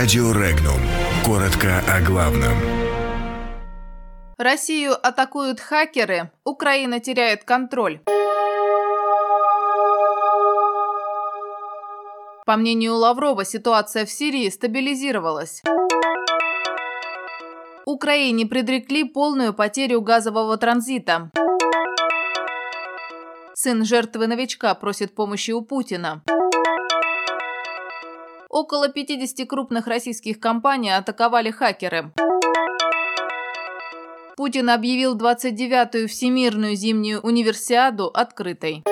Радио Регнум. Коротко о главном. Россию атакуют хакеры, Украина теряет контроль. По мнению Лаврова, ситуация в Сирии стабилизировалась. Украине предрекли полную потерю газового транзита. Сын жертвы новичка просит помощи у Путина. Около 50 крупных российских компаний атаковали хакеры. Путин объявил 29-ю Всемирную зимнюю универсиаду открытой.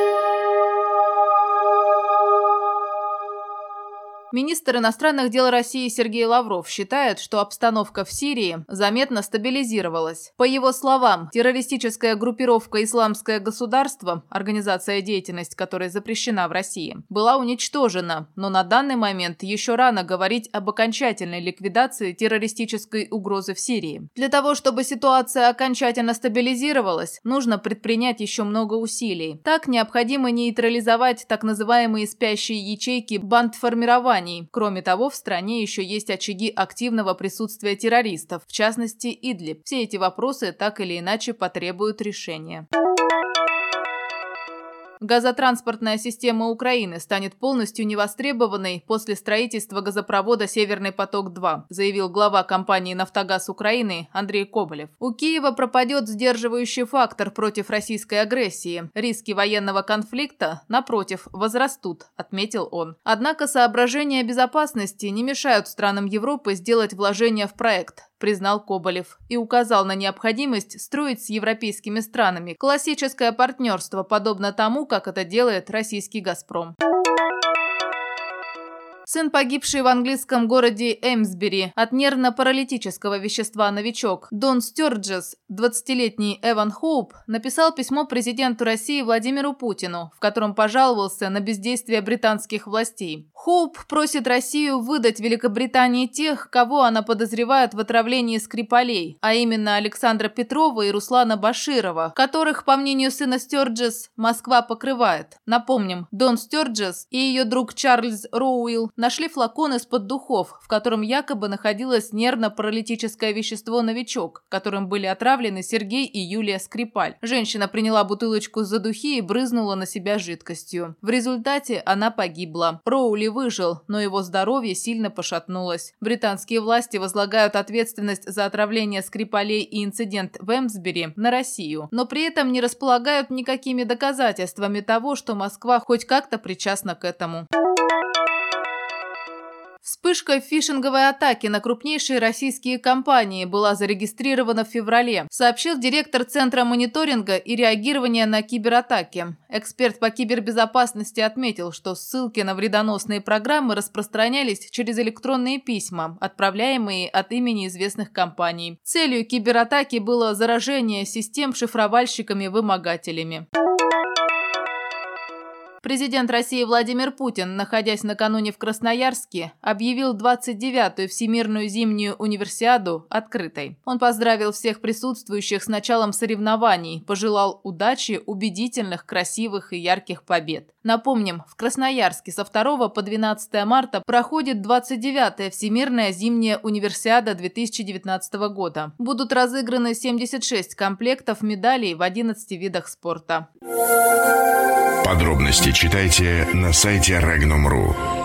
Министр иностранных дел России Сергей Лавров считает, что обстановка в Сирии заметно стабилизировалась. По его словам, террористическая группировка «Исламское государство», организация деятельность которой запрещена в России, была уничтожена, но на данный момент еще рано говорить об окончательной ликвидации террористической угрозы в Сирии. Для того, чтобы ситуация окончательно стабилизировалась, нужно предпринять еще много усилий. Так необходимо нейтрализовать так называемые спящие ячейки бандформирования, компаний. Кроме того, в стране еще есть очаги активного присутствия террористов, в частности Идлиб. Все эти вопросы так или иначе потребуют решения. Газотранспортная система Украины станет полностью невостребованной после строительства газопровода «Северный поток-2», заявил глава компании «Нафтогаз Украины» Андрей Коболев. У Киева пропадет сдерживающий фактор против российской агрессии. Риски военного конфликта, напротив, возрастут, отметил он. Однако соображения безопасности не мешают странам Европы сделать вложения в проект признал Коболев и указал на необходимость строить с европейскими странами классическое партнерство, подобно тому, как это делает российский «Газпром». Сын погибший в английском городе Эмсбери от нервно-паралитического вещества «Новичок» Дон Стюрджес, 20-летний Эван Хоуп, написал письмо президенту России Владимиру Путину, в котором пожаловался на бездействие британских властей. Хоуп просит Россию выдать Великобритании тех, кого она подозревает в отравлении Скрипалей, а именно Александра Петрова и Руслана Баширова, которых, по мнению сына Стюрджес, Москва покрывает. Напомним, Дон Стюрджес и ее друг Чарльз Роуилл нашли флакон из-под духов, в котором якобы находилось нервно-паралитическое вещество «Новичок», которым были отравлены Сергей и Юлия Скрипаль. Женщина приняла бутылочку за духи и брызнула на себя жидкостью. В результате она погибла. Роули выжил, но его здоровье сильно пошатнулось. Британские власти возлагают ответственность за отравление Скрипалей и инцидент в Эмсбери на Россию, но при этом не располагают никакими доказательствами того, что Москва хоть как-то причастна к этому. Вспышка фишинговой атаки на крупнейшие российские компании была зарегистрирована в феврале, сообщил директор Центра мониторинга и реагирования на кибератаки. Эксперт по кибербезопасности отметил, что ссылки на вредоносные программы распространялись через электронные письма, отправляемые от имени известных компаний. Целью кибератаки было заражение систем шифровальщиками-вымогателями. Президент России Владимир Путин, находясь накануне в Красноярске, объявил 29-ю Всемирную зимнюю универсиаду открытой. Он поздравил всех присутствующих с началом соревнований, пожелал удачи, убедительных, красивых и ярких побед. Напомним, в Красноярске со 2 по 12 марта проходит 29-я Всемирная зимняя универсиада 2019 года. Будут разыграны 76 комплектов медалей в 11 видах спорта. Подробности читайте на сайте Regnum.ru.